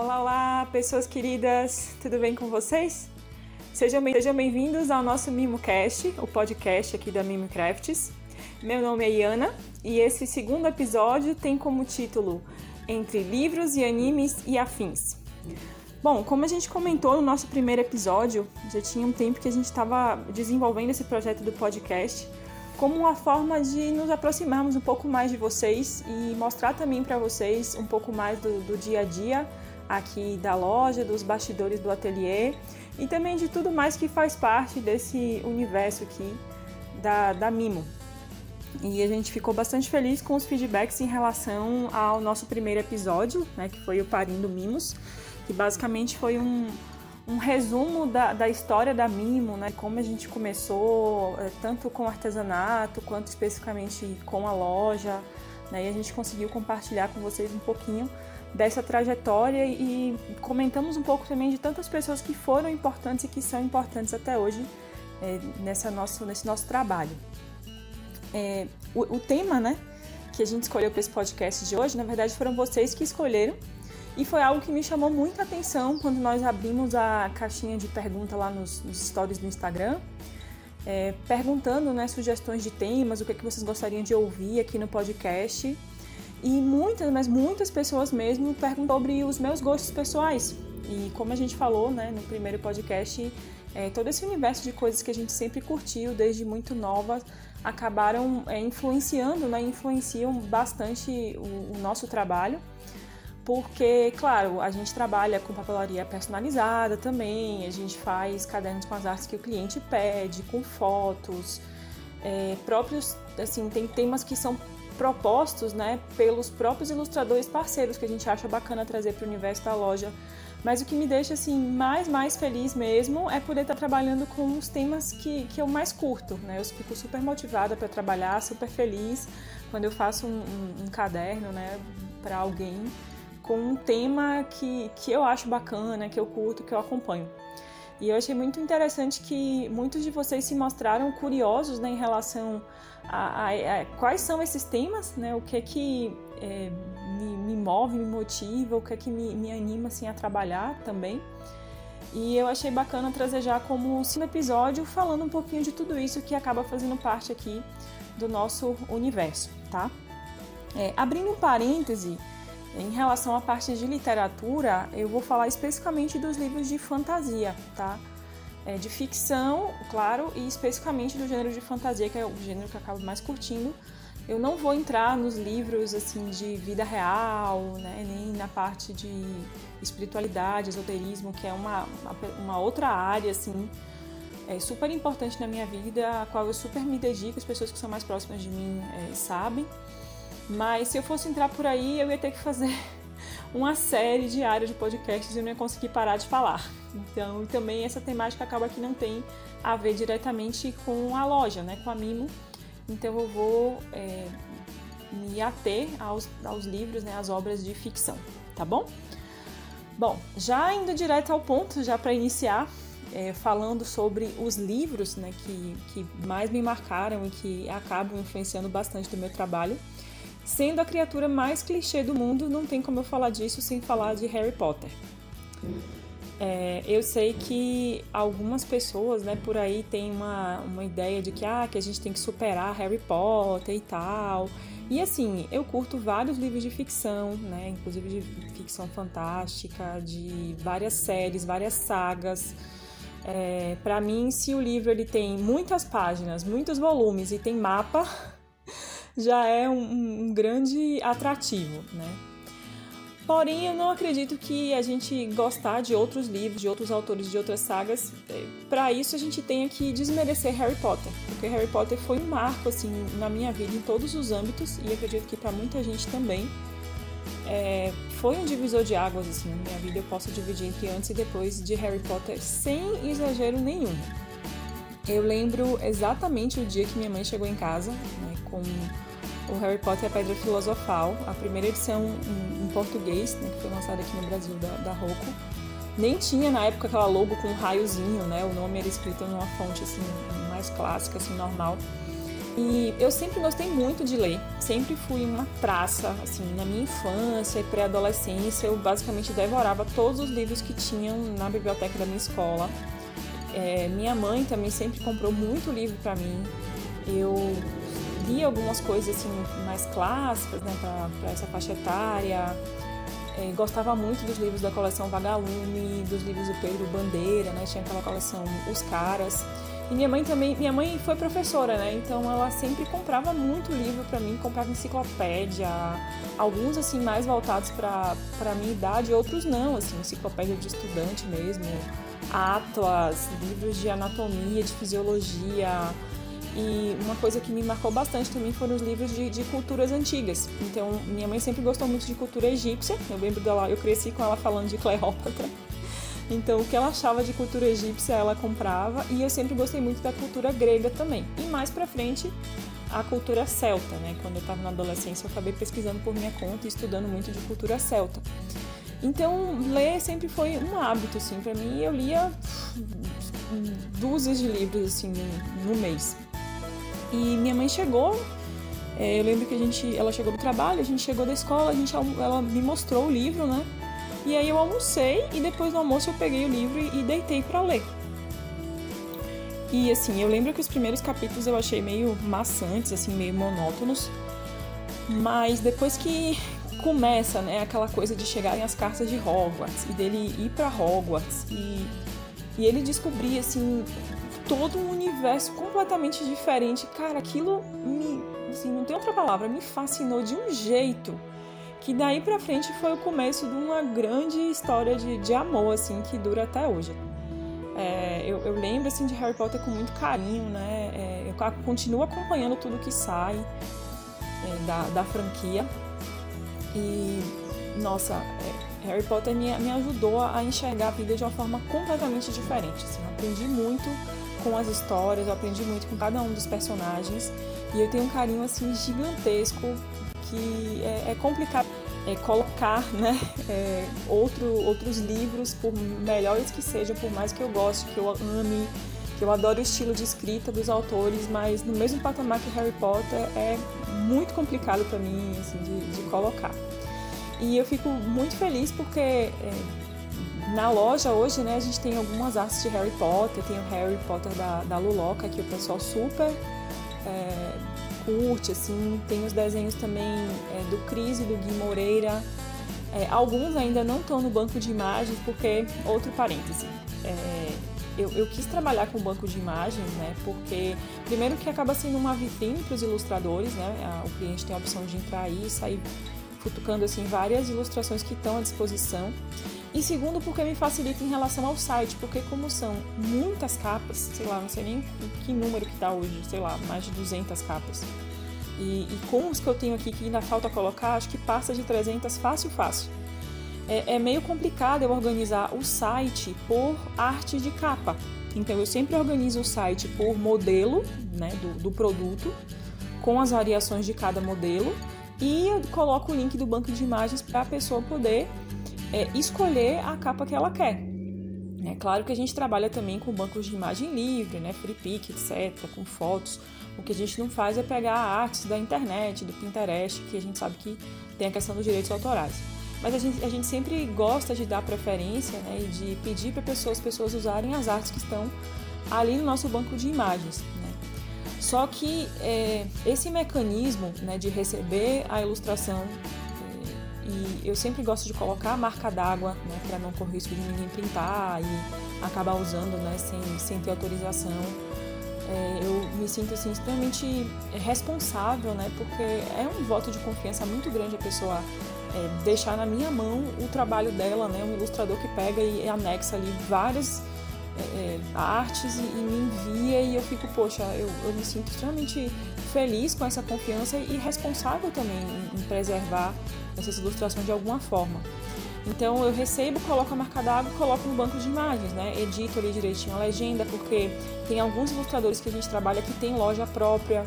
Olá, olá, pessoas queridas, tudo bem com vocês? Sejam bem-vindos ao nosso MimoCast, o podcast aqui da Mimocrafts. Meu nome é Iana e esse segundo episódio tem como título Entre Livros e Animes e Afins. Bom, como a gente comentou no nosso primeiro episódio, já tinha um tempo que a gente estava desenvolvendo esse projeto do podcast como uma forma de nos aproximarmos um pouco mais de vocês e mostrar também para vocês um pouco mais do, do, dia a dia aqui da loja, dos bastidores do ateliê e também de tudo mais que faz parte desse universo aqui da, da Mimo. E a gente ficou bastante feliz com os feedbacks em relação ao nosso primeiro episódio, né, que foi o Parindo Mimos, que basicamente foi um, um resumo da, da história da Mimo, né? Como a gente começou, é, tanto com artesanato quanto especificamente com a loja, né? E a gente conseguiu compartilhar com vocês um pouquinho dessa trajetória e comentamos um pouco também de tantas pessoas que foram importantes e que são importantes até hoje é, nessa nosso, nesse nosso trabalho. É, o, o tema, né, que a gente escolheu para esse podcast de hoje, na verdade foram vocês que escolheram e foi algo que me chamou muita atenção quando nós abrimos a caixinha de pergunta lá nos, nos stories do Instagram, é, perguntando né, sugestões de temas, o que, é que vocês gostariam de ouvir aqui no podcast. E muitas, mas muitas pessoas mesmo perguntam sobre os meus gostos pessoais. E como a gente falou né, no primeiro podcast, é, todo esse universo de coisas que a gente sempre curtiu desde muito nova acabaram é, influenciando, né, influenciam bastante o, o nosso trabalho porque, claro, a gente trabalha com papelaria personalizada também, a gente faz cadernos com as artes que o cliente pede, com fotos, é, próprios, assim, tem temas que são propostos, né, pelos próprios ilustradores parceiros que a gente acha bacana trazer para o universo da loja. Mas o que me deixa assim mais mais feliz mesmo é poder estar trabalhando com os temas que, que eu mais curto, né? Eu fico super motivada para trabalhar, super feliz quando eu faço um, um, um caderno, né, para alguém com um tema que, que eu acho bacana, que eu curto, que eu acompanho. E eu achei muito interessante que muitos de vocês se mostraram curiosos né, em relação a, a, a, quais são esses temas, né, o que é que é, me, me, move, me motiva, o que é que me, me anima assim, a trabalhar também. E eu achei bacana trazer já como segundo episódio falando um pouquinho de tudo isso que acaba fazendo parte aqui do nosso universo, tá? É, abrindo um parêntese, em relação à parte de literatura, eu vou falar especificamente dos livros de fantasia, tá? É, de ficção, claro, e especificamente do gênero de fantasia, que é o gênero que eu acabo mais curtindo. Eu não vou entrar nos livros assim de vida real, né, nem na parte de espiritualidade, esoterismo, que é uma, uma outra área assim é super importante na minha vida, a qual eu super me dedico, as pessoas que são mais próximas de mim é, sabem. Mas se eu fosse entrar por aí, eu ia ter que fazer uma série diária de podcasts e eu não ia conseguir parar de falar. Então, também essa temática acaba que não tem a ver diretamente com a loja, né, com a Mimo. Então, eu vou é, me ater aos, aos livros, né, às obras de ficção, tá bom? Bom, já indo direto ao ponto, já para iniciar, é, falando sobre os livros né, que, que mais me marcaram e que acabam influenciando bastante do meu trabalho. Sendo a criatura mais clichê do mundo, não tem como eu falar disso sem falar de Harry Potter. É, eu sei que algumas pessoas, né, por aí tem uma, uma ideia de que, ah, que a gente tem que superar Harry Potter e tal. E assim, eu curto vários livros de ficção, né, inclusive de ficção fantástica, de várias séries, várias sagas. É, para mim, se o livro ele tem muitas páginas, muitos volumes e tem mapa, já é um, um grande atrativo, né? Porém, eu não acredito que a gente gostar de outros livros, de outros autores, de outras sagas, é, para isso a gente tenha que desmerecer Harry Potter, porque Harry Potter foi um marco assim na minha vida em todos os âmbitos e acredito que para muita gente também é, foi um divisor de águas assim na minha vida. Eu posso dividir entre antes e depois de Harry Potter sem exagero nenhum. Eu lembro exatamente o dia que minha mãe chegou em casa, né, com o Harry Potter e a Pedra Filosofal, a primeira edição em, em português, né, que foi lançada aqui no Brasil da, da Rocco. Nem tinha na época aquela logo com um raiozinho, né? O nome era escrito numa fonte assim mais clássica, assim normal. E eu sempre gostei muito de ler, sempre fui uma traça, assim, na minha infância e pré-adolescência, eu basicamente devorava todos os livros que tinham na biblioteca da minha escola. É, minha mãe também sempre comprou muito livro para mim. Eu li algumas coisas assim mais clássicas, né, para essa faixa etária. É, gostava muito dos livros da coleção Vagalume, dos livros do Pedro Bandeira, né? Tinha aquela coleção Os Caras. E minha mãe também, minha mãe foi professora, né? Então ela sempre comprava muito livro para mim, comprava enciclopédia, alguns assim mais voltados para para minha idade, outros não, assim, enciclopédia de estudante mesmo, atlas, livros de anatomia, de fisiologia. E uma coisa que me marcou bastante também foram os livros de, de culturas antigas. Então, minha mãe sempre gostou muito de cultura egípcia. Eu lembro dela, eu cresci com ela falando de Cleópatra. Então, o que ela achava de cultura egípcia, ela comprava, e eu sempre gostei muito da cultura grega também. E mais para frente, a cultura celta, né? Quando eu estava na adolescência, eu acabei pesquisando por minha conta e estudando muito de cultura celta. Então, ler sempre foi um hábito, assim, para mim. Eu lia dúzias de livros, assim, no, no mês. E minha mãe chegou, é, eu lembro que a gente, ela chegou do trabalho, a gente chegou da escola, a gente, ela me mostrou o livro, né? E aí eu almocei e depois do almoço eu peguei o livro e deitei para ler. E assim, eu lembro que os primeiros capítulos eu achei meio maçantes, assim, meio monótonos. Mas depois que começa, né, aquela coisa de chegarem as cartas de Hogwarts e dele ir para Hogwarts e, e ele descobrir assim todo um universo completamente diferente, cara, aquilo me, assim, não tem outra palavra, me fascinou de um jeito que daí pra frente foi o começo de uma grande história de, de amor, assim, que dura até hoje. É, eu, eu, lembro, assim, de Harry Potter com muito carinho, né? É, eu continuo acompanhando tudo que sai é, da, da franquia. E, nossa, é, Harry Potter me, me ajudou a enxergar a vida de uma forma completamente diferente. Assim, aprendi muito com as histórias, eu aprendi muito com cada um dos personagens. E eu tenho um carinho, assim, gigantesco que é, é complicado é, colocar né, é, outro, outros livros, por melhores que sejam, por mais que eu goste, que eu ame, que eu adoro o estilo de escrita dos autores, mas no mesmo patamar que Harry Potter é muito complicado para mim assim, de, de, colocar. E eu fico muito feliz porque é, na loja hoje né, a gente tem algumas artes de Harry Potter, tem o Harry Potter da, da Luloca, que o pessoal super é, curte, assim, tem os desenhos também é, do Cris e do Gui Moreira. É, alguns ainda não estão no banco de imagens, porque, outro parêntese, é, eu, eu, quis trabalhar com banco de imagens, né? Porque, primeiro, que acaba sendo uma vitrine para os ilustradores, né? O cliente tem a opção de entrar aí e sair futucando assim, várias ilustrações que estão à disposição. E segundo, porque me facilita em relação ao site, porque como são muitas capas, sei lá, não sei nem que número que está hoje, sei lá, mais de 200 capas. E, e, com os que eu tenho aqui que ainda falta colocar, acho que passa de 300 fácil, fácil. É, é meio complicado eu organizar o site por arte de capa. Então eu sempre organizo o site por modelo né, do, do produto, com as variações de cada modelo, e eu coloco o link do banco de imagens para a pessoa poder é, escolher a capa que ela quer. É claro que a gente trabalha também com bancos de imagem livre, né, free pick, etc., com fotos. O que a gente não faz é pegar artes da internet, do Pinterest, que a gente sabe que tem a questão dos direitos autorais. Mas a gente, a gente sempre gosta de dar preferência né, e de pedir para pessoas, pessoas usarem as artes que estão ali no nosso banco de imagens. Né? Só que é, esse mecanismo né, de receber a ilustração e eu sempre gosto de colocar a marca d'água, né, para não correr risco de ninguém printar e acabar usando, né, sem, sem ter autorização. É, eu me sinto assim extremamente responsável, né, porque é um voto de confiança muito grande a pessoa é, deixar na minha mão o trabalho dela, né, um ilustrador que pega e anexa ali várias é, é, artes e, e, me envia e eu fico, poxa, eu, eu me sinto extremamente feliz com essa confiança e responsável também em, em preservar essas ilustrações de alguma forma. Então eu recebo, coloco a marca d'água e coloco no banco de imagens, né? Edito ali direitinho a legenda, porque tem alguns ilustradores que a gente trabalha que tem loja própria.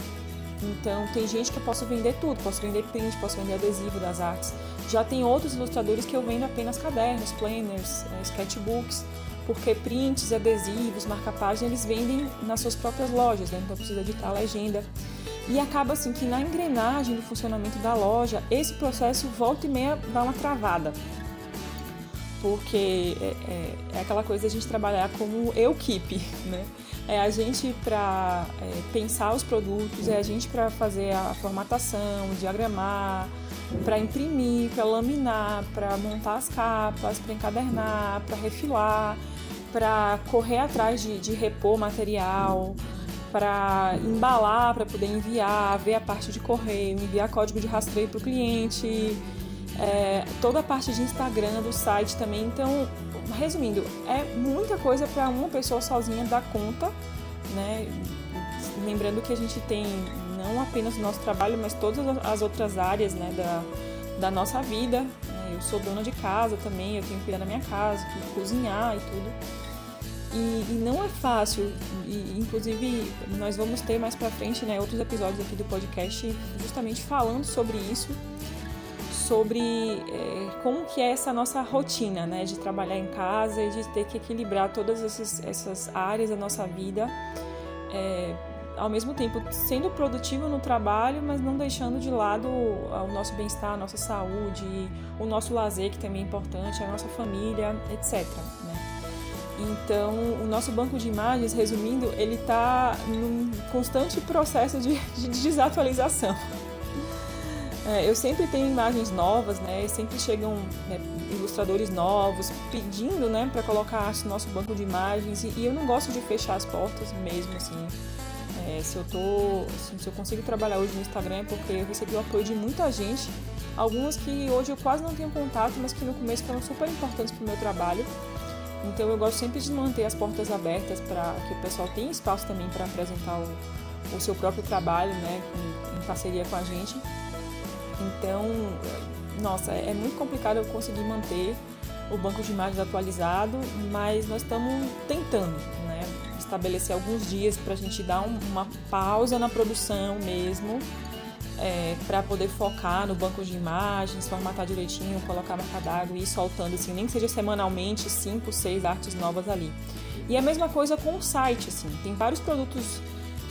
Então tem gente que eu posso vender tudo, posso vender print, posso vender adesivo das artes. Já tem outros ilustradores que eu vendo apenas cadernos, planners, é, sketchbooks, porque prints, adesivos, marca-página eles vendem nas suas próprias lojas, né? Então precisa editar a legenda. E acaba assim que na engrenagem do funcionamento da loja, esse processo volta e meia dá uma travada. Porque é, é, é aquela coisa de a gente trabalhar como keep, né? É a gente para é, pensar os produtos, é a gente para fazer a formatação, diagramar, para imprimir, para laminar, para montar as capas, para encadernar, para refilar, para correr atrás de, de repor material, para embalar, para poder enviar, ver a parte de correio, enviar código de rastreio para o cliente, é, toda a parte de Instagram do site também. Então, resumindo, é muita coisa para uma pessoa sozinha dar conta, né? Lembrando que a gente tem não apenas o nosso trabalho, mas todas as outras áreas né, da, da nossa vida. Eu sou dona de casa também, eu tenho que cuidar da minha casa, cozinhar e tudo. E, e, não é fácil, e, inclusive nós vamos ter mais para frente né, outros episódios aqui do podcast justamente falando sobre isso, sobre é, como que é essa nossa rotina, né, de trabalhar em casa e de ter que equilibrar todas esses, essas áreas da nossa vida, é, ao mesmo tempo sendo produtivo no trabalho, mas não deixando de lado o nosso bem-estar, a nossa saúde, o nosso lazer que também é importante, a nossa família, etc. Então, o nosso banco de imagens, resumindo, ele está num constante processo de, de desatualização. É, eu sempre tenho imagens novas, né? Sempre chegam né, ilustradores novos pedindo, né, para colocar no nosso banco de imagens e, e, eu não gosto de fechar as portas mesmo, assim. É, se eu tô, assim, se eu consigo trabalhar hoje no Instagram é porque eu recebi o apoio de muita gente, algumas que hoje eu quase não tenho contato, mas que no começo foram super importantes para o meu trabalho. Então eu gosto sempre de manter as portas abertas para que o pessoal tenha espaço também para apresentar o, o, seu próprio trabalho, né, em, em, parceria com a gente. Então, nossa, é, é muito complicado eu conseguir manter o banco de imagens atualizado, mas nós estamos tentando, né, estabelecer alguns dias para a gente dar um, uma pausa na produção mesmo é, para poder focar no banco de imagens, formatar direitinho, colocar marca d'água e ir soltando, assim, nem que seja semanalmente, cinco, seis artes novas ali. E a mesma coisa com o site, assim, tem vários produtos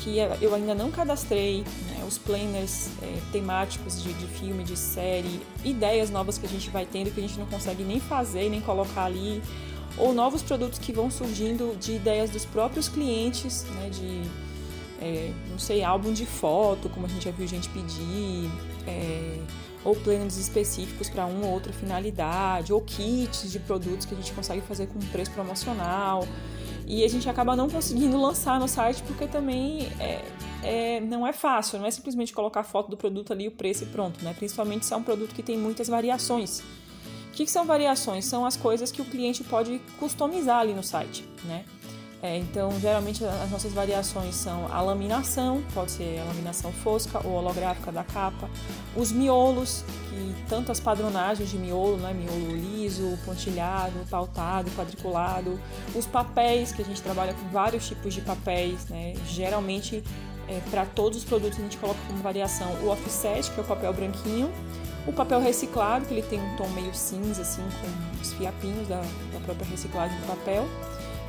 que eu ainda não cadastrei, né, os planners é, temáticos de, de, filme, de série, ideias novas que a gente vai tendo que a gente não consegue nem fazer, nem colocar ali, ou novos produtos que vão surgindo de ideias dos próprios clientes, né, de é, não sei, álbum de foto, como a gente já viu gente pedir, é, ou planos específicos para uma ou outra finalidade, ou kits de produtos que a gente consegue fazer com preço promocional. E a gente acaba não conseguindo lançar no site porque também é, é, não é fácil, não é simplesmente colocar a foto do produto ali, o preço e pronto, né? Principalmente se é um produto que tem muitas variações. O que, que são variações? São as coisas que o cliente pode customizar ali no site, né? É, então, geralmente as nossas variações são a laminação, pode ser a laminação fosca ou holográfica da capa, os miolos, que tanto as padronagens de miolo, né, miolo liso, pontilhado, pautado, quadriculado, os papéis, que a gente trabalha com vários tipos de papéis, né, geralmente é, para todos os produtos a gente coloca como variação o offset, que é o papel branquinho, o papel reciclado, que ele tem um tom meio cinza, assim, com os fiapinhos da, da própria reciclagem do papel,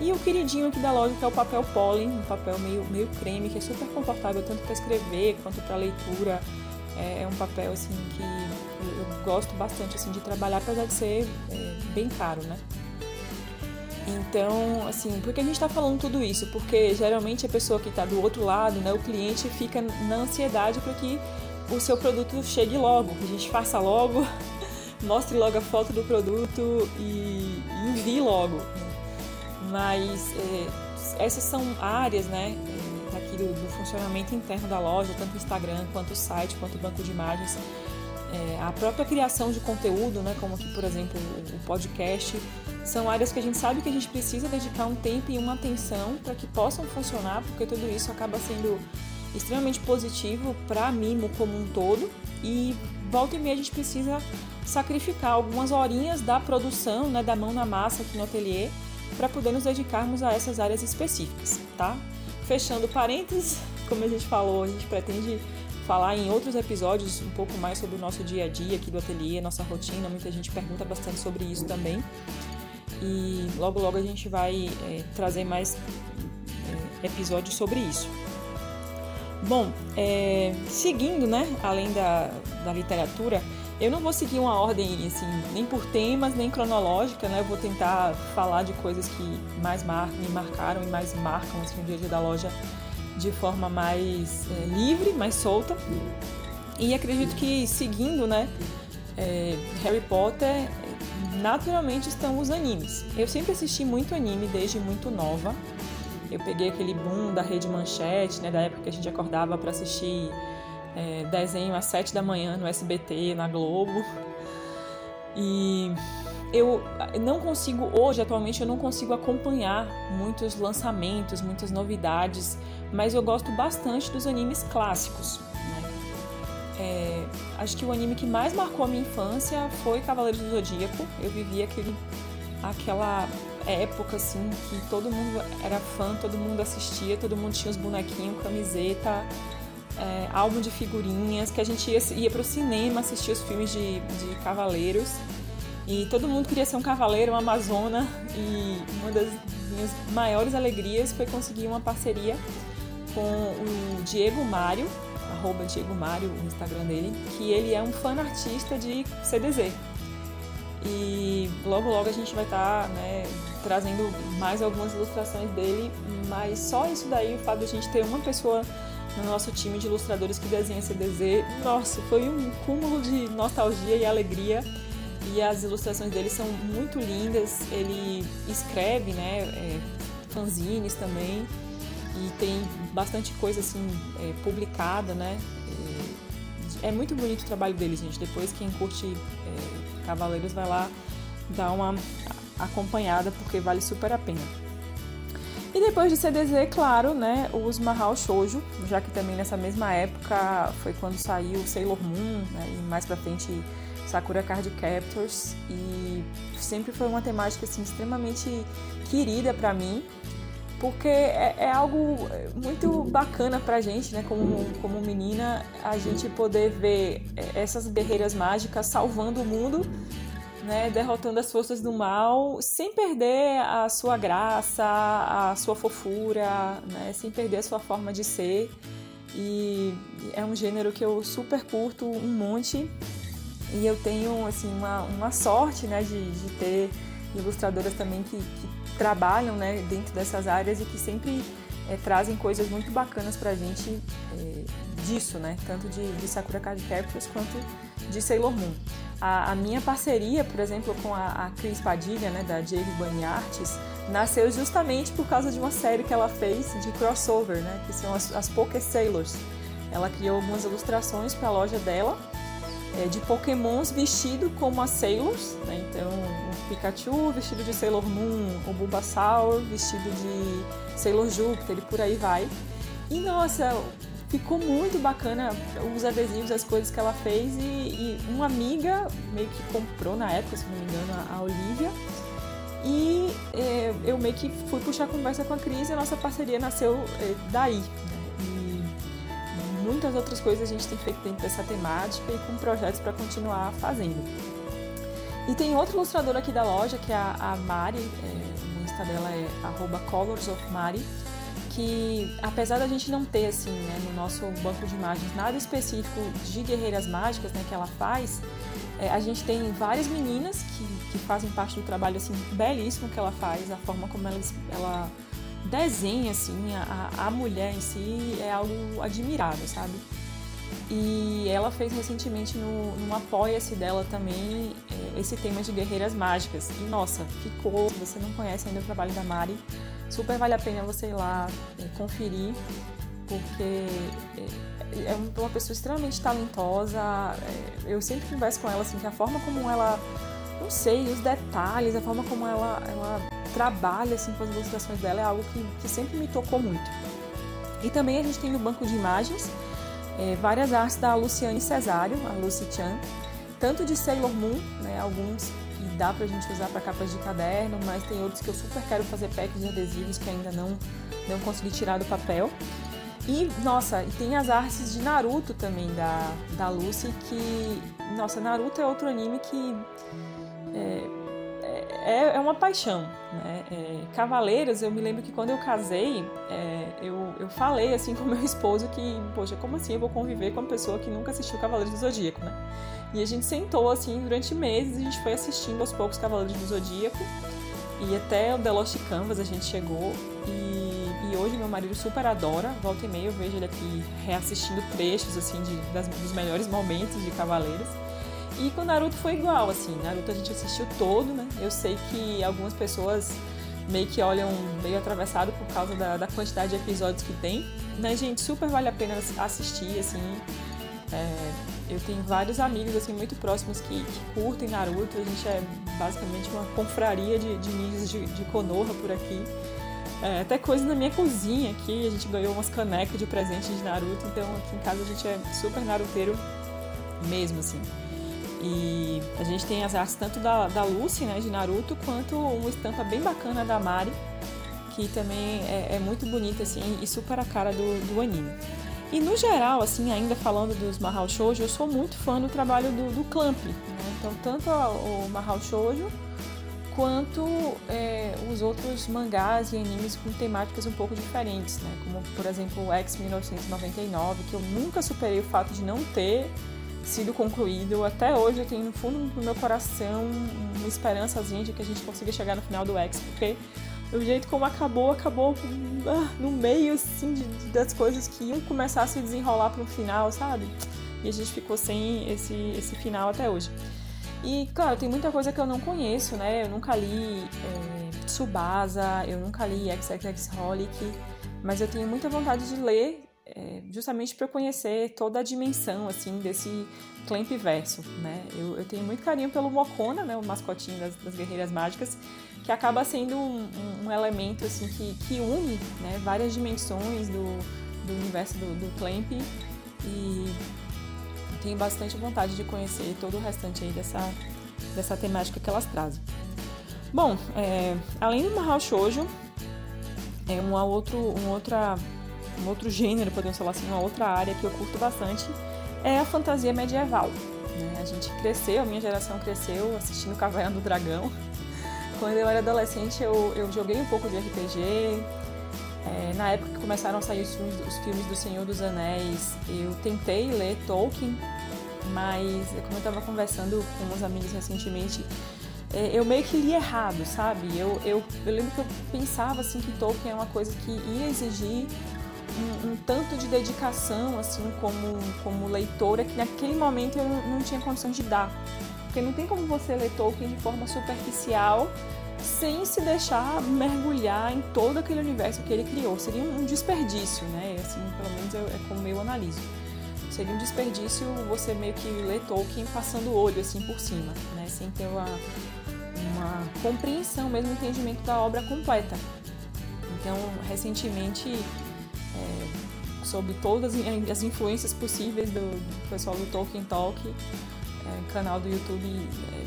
e o queridinho aqui da loja que é o papel pólen, um papel meio, meio creme, que é super confortável tanto para escrever quanto para leitura. É, é, um papel assim que eu, gosto bastante assim de trabalhar, apesar de ser é, bem caro, né? Então, assim, por que a gente está falando tudo isso? Porque geralmente a pessoa que está do outro lado, né, o cliente fica na ansiedade para que o seu produto chegue logo, que a gente faça logo, mostre logo a foto do produto e envie logo. Mas é, essas são áreas, né, aqui do, do, funcionamento interno da loja, tanto o Instagram, quanto o site, quanto o banco de imagens. É, a própria criação de conteúdo, né, como aqui, por exemplo, o, o podcast, são áreas que a gente sabe que a gente precisa dedicar um tempo e uma atenção para que possam funcionar, porque tudo isso acaba sendo extremamente positivo para a Mimo como um todo e volta e meia a gente precisa sacrificar algumas horinhas da produção, né, da mão na massa aqui no ateliê para poder nos dedicarmos a essas áreas específicas, tá? Fechando parênteses, como a gente falou, a gente pretende falar em outros episódios um pouco mais sobre o nosso dia a dia aqui do ateliê, nossa rotina. Muita gente pergunta bastante sobre isso também. E logo, logo a gente vai é, trazer mais é, episódios sobre isso. Bom, é, seguindo, né, além da, da literatura, eu não vou seguir uma ordem, assim, nem por temas, nem cronológica, né? Eu vou tentar falar de coisas que mais mar me marcaram e mais marcam, assim, no dia a dia da loja de forma mais é, livre, mais solta. E acredito que seguindo, né, é, Harry Potter, naturalmente estão os animes. Eu sempre assisti muito anime desde muito nova. Eu peguei aquele boom da rede manchete, né, da época que a gente acordava para assistir é, desenho às sete da manhã no SBT, na Globo. E eu não consigo, hoje, atualmente, eu não consigo acompanhar muitos lançamentos, muitas novidades, mas eu gosto bastante dos animes clássicos. Né? É, acho que o anime que mais marcou a minha infância foi Cavaleiros do Zodíaco. Eu vivi aquele, aquela época assim que todo mundo era fã, todo mundo assistia, todo mundo tinha os bonequinhos, camiseta, é, álbum de figurinhas, que a gente ia, ia pro cinema assistir os filmes de, de cavaleiros. E todo mundo queria ser um cavaleiro, uma amazona. E uma das minhas maiores alegrias foi conseguir uma parceria com o Diego Mário, arroba Diego Mário, o Instagram dele, que ele é um fã artista de CDZ. E logo logo a gente vai estar tá, né, trazendo mais algumas ilustrações dele, mas só isso daí, o fato de a gente ter uma pessoa no nosso time de ilustradores que desenha CDZ, nossa, foi um cúmulo de nostalgia e alegria. E as ilustrações dele são muito lindas. Ele escreve, né, é, fanzines também e tem bastante coisa assim é, publicada, né? É, é, muito bonito o trabalho dele, gente. Depois quem curte é, Cavaleiros vai lá dar uma acompanhada porque vale super a pena. E depois de CDZ, claro, né, os Mahou Shoujo, já que também nessa mesma época foi quando saiu Sailor Moon, né, e mais pra frente Sakura Card Captors, e sempre foi uma temática assim extremamente querida para mim, porque é, é, algo muito bacana pra gente, né, como, como menina, a gente poder ver essas guerreiras mágicas salvando o mundo né, derrotando as forças do mal sem perder a sua graça, a sua fofura, né, sem perder a sua forma de ser. E é um gênero que eu super curto um monte e eu tenho assim uma, uma sorte né, de, de ter ilustradoras também que, que trabalham né, dentro dessas áreas e que sempre é, trazem coisas muito bacanas pra gente é, disso, né? Tanto de, de Sakura Card Captors quanto de Sailor Moon. A, a, minha parceria, por exemplo, com a, a Cris Padilha, né, da Bunny Arts, nasceu justamente por causa de uma série que ela fez de crossover, né, que são as, as Poké Sailors. Ela criou algumas ilustrações para a loja dela é, de Pokémons vestido como as Sailors, né, então o Pikachu vestido de Sailor Moon, o Bulbasaur vestido de Sailor Júpiter e por aí vai. E nossa, ficou muito bacana os adesivos, as coisas que ela fez e, e, uma amiga meio que comprou na época, se não me engano, a Olivia. E é, eu meio que fui puxar conversa com a Cris e a nossa parceria nasceu é, daí. E muitas outras coisas a gente tem feito dentro dessa temática e com projetos para continuar fazendo. E tem outra ilustradora aqui da loja, que é a, a Mari, é, o Insta dela é colorsofmari que apesar da gente não ter assim né, no nosso banco de imagens nada específico de guerreiras mágicas né, que ela faz, é, a gente tem várias meninas que, que fazem parte do trabalho assim belíssimo que ela faz, a forma como ela, ela desenha assim a, a mulher em si é algo admirável, sabe? E ela fez recentemente no, no Apoia-se dela também é, esse tema de guerreiras mágicas. E nossa, ficou. Se você não conhece ainda o trabalho da Mari, super vale a pena você ir lá é, conferir, porque é, é uma pessoa extremamente talentosa. Eu sempre converso com ela assim, que a forma como ela, não sei, os detalhes, a forma como ela, ela trabalha assim com as ilustrações dela é algo que, que sempre me tocou muito. E também a gente tem no banco de imagens é, várias artes da Luciane Cesário, a Lucy Chan, tanto de Sailor Moon, né, alguns que dá pra gente usar para capas de caderno, mas tem outros que eu super quero fazer packs de adesivos que ainda não, não consegui tirar do papel. E, nossa, e tem as artes de Naruto também da, da Lucy, que, nossa, Naruto é outro anime que é, é, é, uma paixão, né? É, Cavaleiros, eu me lembro que quando eu casei, é, eu, eu falei assim com meu esposo que, poxa, como assim eu vou conviver com uma pessoa que nunca assistiu Cavaleiros do Zodíaco, né? E a gente sentou assim durante meses, a gente foi assistindo aos poucos Cavaleiros do Zodíaco e até o The Lost Canvas a gente chegou e, e hoje meu marido super adora, volta e meia eu vejo ele aqui reassistindo trechos assim de, das, dos melhores momentos de Cavaleiros. E com Naruto foi igual, assim, Naruto a gente assistiu todo, né? Eu sei que algumas pessoas meio que olham meio atravessado por causa da, da quantidade de episódios que tem, né, gente? Super vale a pena assistir, assim. É, eu tenho vários amigos, assim, muito próximos que, que, curtem Naruto. A gente é basicamente uma confraria de, de ninjas de, de Konoha por aqui. É, até coisa na minha cozinha aqui, a gente ganhou umas canecas de presente de Naruto, então aqui em casa a gente é super naruteiro mesmo, assim. E a gente tem as artes tanto da, da Lucy, né, de Naruto, quanto uma estampa bem bacana da Mari, que também é, é muito bonita, assim, e super a cara do, do anime. E no geral, assim, ainda falando dos Mahou Shoujo, eu sou muito fã do trabalho do, do Clamp. Né? Então, tanto o Mahou Shoujo quanto é, os outros mangás e animes com temáticas um pouco diferentes, né? Como, por exemplo, o X 1999, que eu nunca superei o fato de não ter sido concluído. Até hoje eu tenho no fundo do meu coração uma esperançazinha de que a gente consiga chegar no final do X, porque o jeito como acabou, acabou ah, no meio assim de, de, das coisas que iam começar a se desenrolar para um final, sabe? E a gente ficou sem esse, esse final até hoje. E, claro, tem muita coisa que eu não conheço, né? Eu nunca li é, Tsubasa, eu nunca li XXX Holic, mas eu tenho muita vontade de ler é, justamente para eu conhecer toda a dimensão assim desse Clamp verso, né? Eu, eu, tenho muito carinho pelo Mokona, né, o mascotinho das, das Guerreiras Mágicas, que acaba sendo um, um, um elemento assim que, que une né, várias dimensões do, do universo do, do Clamp e tenho bastante vontade de conhecer todo o restante aí dessa, dessa temática que elas trazem. Bom, é, além do Mahou Shoujo, é uma outro, um outra um outro gênero, podemos falar assim, uma outra área que eu curto bastante é a fantasia medieval. Né? A gente cresceu, a minha geração cresceu assistindo Caverna do Dragão. Quando eu era adolescente, eu, eu joguei um pouco de RPG. É, na época que começaram a sair os filmes, os filmes do Senhor dos Anéis, eu tentei ler Tolkien, mas como eu estava conversando com uns amigos recentemente, é, eu meio que li errado, sabe? Eu, eu, eu lembro que eu pensava assim que Tolkien é uma coisa que ia exigir um, um, tanto de dedicação assim como, como leitora que naquele momento eu não, não tinha condições de dar. Porque não tem como você ler Tolkien de forma superficial sem se deixar mergulhar em todo aquele universo que ele criou. Seria um desperdício, né? Assim, pelo menos é como eu analiso. Seria um desperdício você meio que ler Tolkien passando o olho assim por cima, né? Sem ter uma, uma compreensão, mesmo entendimento da obra completa. Então, recentemente é, sobre todas as influências possíveis do, do pessoal do Tolkien Talk, é, canal do YouTube é,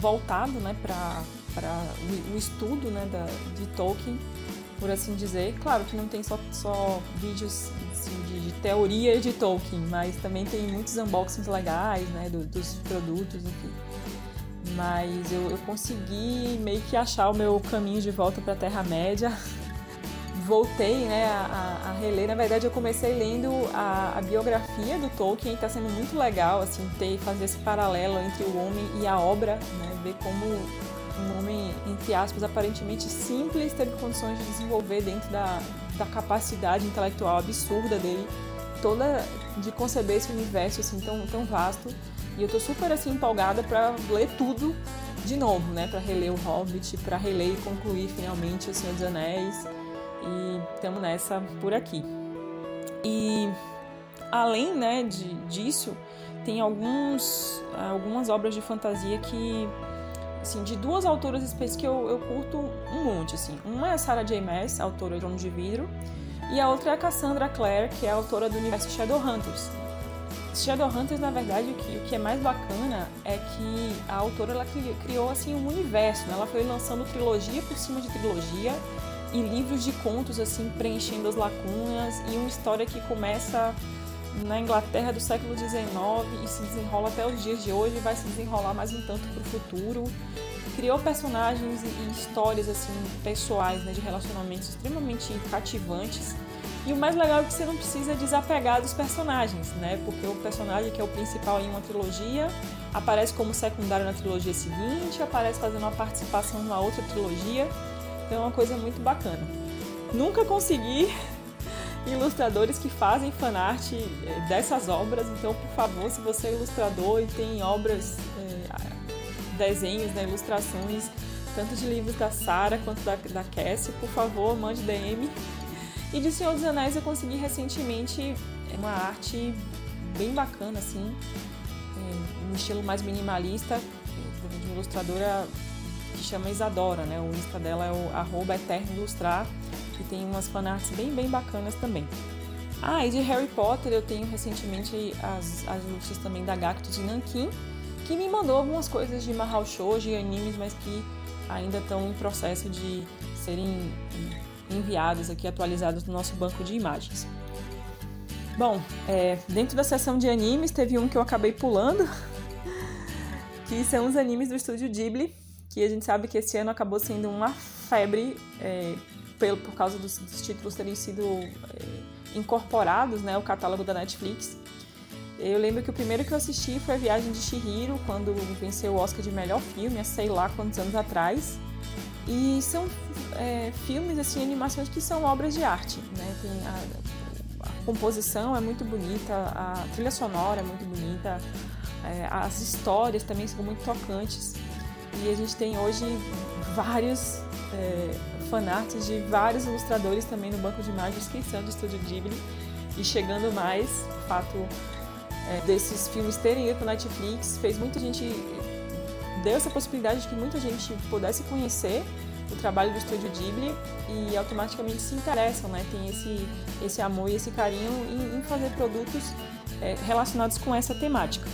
voltado né, para o, o, estudo né, da, de Tolkien, por assim dizer. Claro que não tem só, só vídeos assim, de, de, teoria de Tolkien, mas também tem muitos unboxings legais né, do, dos produtos, enfim. Mas eu, eu consegui meio que achar o meu caminho de volta para a Terra-média voltei né, a, a, reler. Na verdade, eu comecei lendo a, a biografia do Tolkien, está sendo muito legal assim ter fazer esse paralelo entre o homem e a obra, né, ver como um homem entre aspas aparentemente simples teve condições de desenvolver dentro da, da capacidade intelectual absurda dele toda de conceber esse universo assim tão, tão vasto e eu tô super assim empolgada para ler tudo de novo, né, para reler o Hobbit, para reler e concluir finalmente o Senhor dos Anéis e estamos nessa por aqui. E além né, de, disso, tem alguns, algumas obras de fantasia que, assim, de duas autoras específicas que eu, eu curto um monte, assim. Uma é a Sarah J. Maas, autora de Trono de Vidro, e a outra é a Cassandra Clare, que é autora do universo Shadowhunters. Shadowhunters, na verdade, o que, o que é mais bacana é que a autora ela criou assim um universo, né? ela foi lançando trilogia por cima de trilogia, e livros de contos assim preenchendo as lacunas e uma história que começa na Inglaterra do século XIX e se desenrola até os dias de hoje e vai se desenrolar mais um tanto para o futuro. Criou personagens e histórias assim pessoais, né, de relacionamentos extremamente cativantes. E o mais legal é que você não precisa desapegar dos personagens, né? Porque o personagem que é o principal em uma trilogia aparece como secundário na trilogia seguinte, aparece fazendo uma participação numa outra trilogia. Então é uma coisa muito bacana. Nunca consegui ilustradores que fazem fanart eh, dessas obras, então por favor, se você é ilustrador e tem obras, é, desenhos, né, ilustrações, tanto de livros da Sara quanto da, da Cassie, por favor, mande DM. E de Senhor dos Anéis eu consegui recentemente uma arte bem bacana, assim, um estilo mais minimalista, de uma ilustradora que chama Isadora, né? O Insta dela é o arroba ilustrar e tem umas fanarts bem, bem bacanas também. Ah, e de Harry Potter eu tenho recentemente as, as lutas também da Gactus de Nankin, que me mandou algumas coisas de Mahou Shoujo e animes, mas que ainda estão em processo de serem enviados aqui, atualizados no nosso banco de imagens. Bom, é, dentro da seção de animes teve um que eu acabei pulando, que são os animes do estúdio Ghibli, que a gente sabe que esse ano acabou sendo uma febre é, pelo, por causa dos, dos títulos terem sido é, incorporados né, ao catálogo da Netflix. Eu lembro que o primeiro que eu assisti foi A Viagem de Shihiro, quando venceu o Oscar de melhor filme, há sei lá quantos anos atrás. E são é, filmes, assim, animações que são obras de arte, né? A, a composição é muito bonita, a trilha sonora é muito bonita, é, as histórias também são muito tocantes. E a gente tem hoje vários é, fanarts de vários ilustradores também no banco de imagens que são do Estúdio Ghibli. E chegando mais, o fato é, desses filmes terem ido para Netflix fez muita gente. deu essa possibilidade de que muita gente pudesse conhecer o trabalho do Estúdio Ghibli e automaticamente se interessam, né? Tem esse, esse amor e esse carinho em, em fazer produtos é, relacionados com essa temática.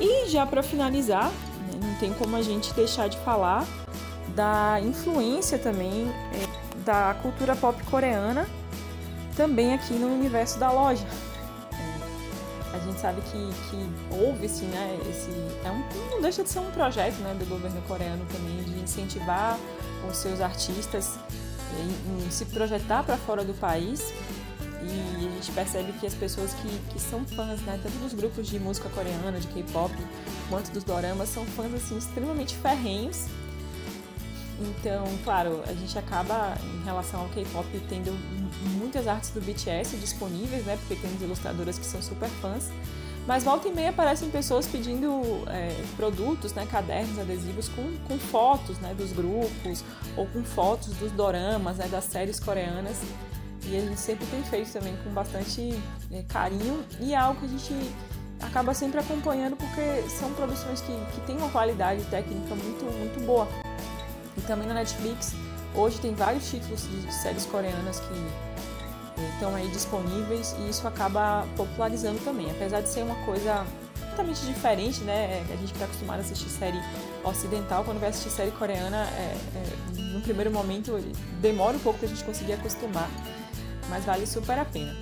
E já para finalizar, não tem como a gente deixar de falar da influência também é, da cultura pop coreana também aqui no universo da loja. É, a gente sabe que, que houve-se, né, esse, é um, não deixa de ser um projeto né, do governo coreano também de incentivar os seus artistas em, em se projetar para fora do país e a gente percebe que as pessoas que, que são fãs, né, tanto dos grupos de música coreana, de K-pop, quanto dos doramas, são fãs assim extremamente ferrenhos então, claro, a gente acaba, em relação ao K-pop, tendo muitas artes do BTS disponíveis, né? Porque temos ilustradoras que são super fãs. Mas volta e meia aparecem pessoas pedindo é, produtos, né, cadernos, adesivos com, com fotos né, dos grupos ou com fotos dos doramas, né, das séries coreanas. E a gente sempre tem feito também com bastante é, carinho e é algo que a gente acaba sempre acompanhando porque são produções que, que têm uma qualidade técnica muito, muito boa. E também na Netflix, hoje tem vários títulos de séries coreanas que estão aí disponíveis e isso acaba popularizando também. Apesar de ser uma coisa completamente diferente, né? A gente que está acostumado a assistir série ocidental, quando vai assistir série coreana, é, é, no primeiro momento demora um pouco para a gente conseguir acostumar, mas vale super a pena.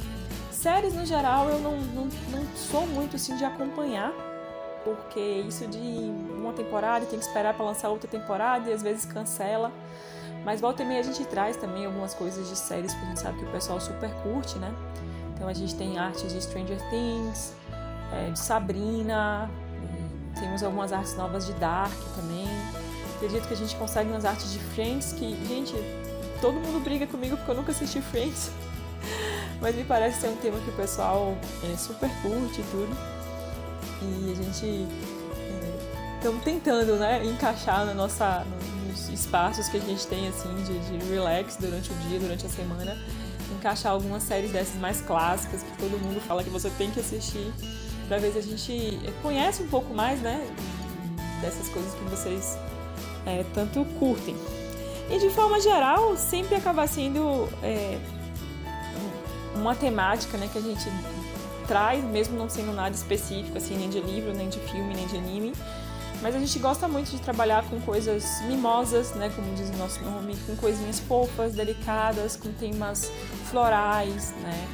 Séries no geral eu não, não, não sou muito assim de acompanhar, porque isso de uma temporada tem que esperar para lançar outra temporada e às vezes cancela. Mas volta e meia a gente traz também algumas coisas de séries que a gente sabe que o pessoal super curte, né? Então a gente tem artes de Stranger Things, é, de Sabrina, temos algumas artes novas de Dark também. Acredito que a gente consegue umas artes de Friends que, gente, todo mundo briga comigo porque eu nunca assisti Friends. Mas me parece ser um tema que o pessoal é, super curte e tudo e a gente estamos é, tentando né, encaixar na nossa, nos espaços que a gente tem assim de, de relax durante o dia, durante a semana, encaixar algumas séries dessas mais clássicas que todo mundo fala que você tem que assistir para ver se a gente conhece um pouco mais né, dessas coisas que vocês é, tanto curtem. E de forma geral, sempre acaba sendo é, uma temática né, que a gente traz, mesmo não sendo nada específico, assim, nem de livro, nem de filme, nem de anime. Mas a gente gosta muito de trabalhar com coisas mimosas, né, como diz o nosso nome, com coisinhas fofas, delicadas, com temas florais, né?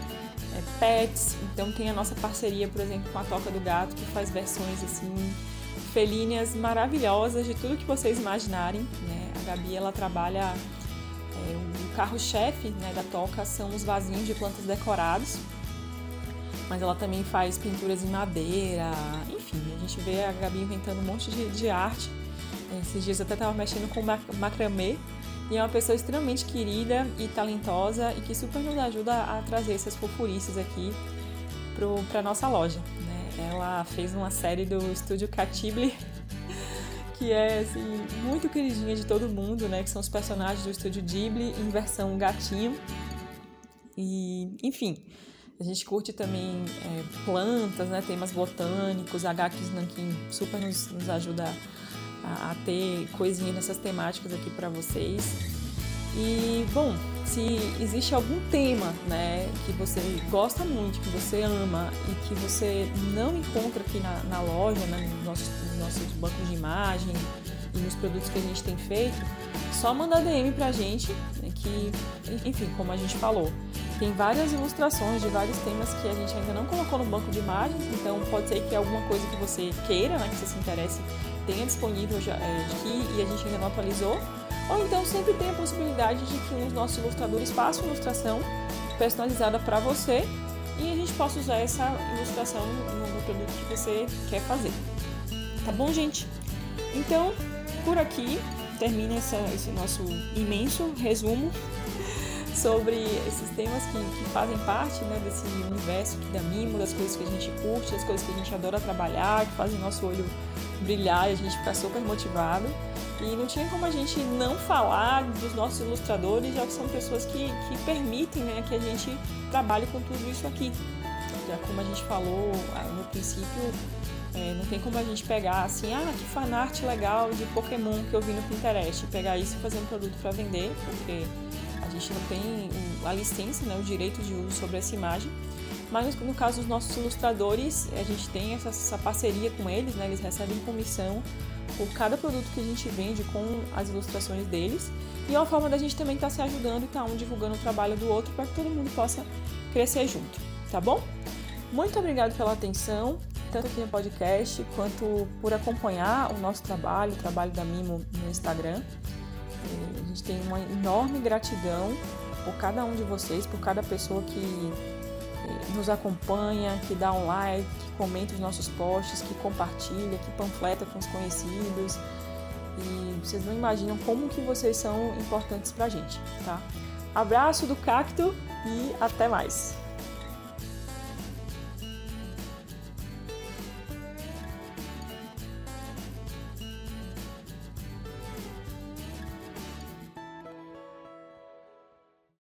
é, pets. Então tem a nossa parceria, por exemplo, com a Toca do Gato, que faz versões assim felíneas maravilhosas de tudo que vocês imaginarem. Né? A Gabi ela trabalha é, o carro-chefe né, da Toca são os vasinhos de plantas decorados, mas ela também faz pinturas em madeira, enfim, a gente vê a Gabi inventando um monte de, de arte. Esses dias eu até estava mexendo com macramê e é uma pessoa extremamente querida e talentosa e que super nos ajuda a trazer essas fofurices aqui para nossa loja. Né? Ela fez uma série do estúdio Catibli que é assim, muito queridinha de todo mundo, né? Que são os personagens do estúdio Ghibli em versão gatinho. E, enfim, a gente curte também é, plantas, né? Temas botânicos, Gakis Nankin super nos, nos ajuda a, a ter coisinhas nessas temáticas aqui para vocês. E, bom, se existe algum tema né, que você gosta muito, que você ama e que você não encontra aqui na, na loja, né, nos, nossos, nos nossos bancos de imagem e nos produtos que a gente tem feito, só manda DM pra gente, né, que, enfim, como a gente falou, tem várias ilustrações de vários temas que a gente ainda não colocou no banco de imagens, então pode ser que alguma coisa que você queira, né, que você se interesse, tenha disponível já, é, aqui e a gente ainda não atualizou. Ou então sempre tem a possibilidade de que um dos nossos ilustradores faça uma ilustração personalizada para você e a gente possa usar essa ilustração no produto que você quer fazer. Tá bom, gente? Então, por aqui termina essa, esse nosso imenso resumo sobre esses temas que, que fazem parte né, desse universo aqui da Mimo, das coisas que a gente curte, das coisas que a gente adora trabalhar, que fazem nosso olho brilhar e a gente ficar super motivado. E não tinha como a gente não falar dos nossos ilustradores, já que são pessoas que, que permitem né, que a gente trabalhe com tudo isso aqui. Já como a gente falou ah, no princípio, é, não tem como a gente pegar assim, ah, que fanart legal de Pokémon que eu vi no Pinterest, pegar isso e fazer um produto para vender, porque a gente não tem a licença, né, o direito de uso sobre essa imagem. Mas no caso dos nossos ilustradores, a gente tem essa, essa parceria com eles, né, eles recebem comissão por cada produto que a gente vende com as ilustrações deles. E é uma forma da gente também estar tá se ajudando e estar tá um divulgando o trabalho do outro para que todo mundo possa crescer junto, tá bom? Muito obrigado pela atenção, tanto aqui no podcast quanto por acompanhar o nosso trabalho, o trabalho da Mimo no Instagram. A gente tem uma enorme gratidão por cada um de vocês, por cada pessoa que nos acompanha, que dá um like, que comenta os nossos posts, que compartilha, que panfleta com os conhecidos. E vocês não imaginam como que vocês são importantes pra gente, tá? Abraço do cacto e até mais!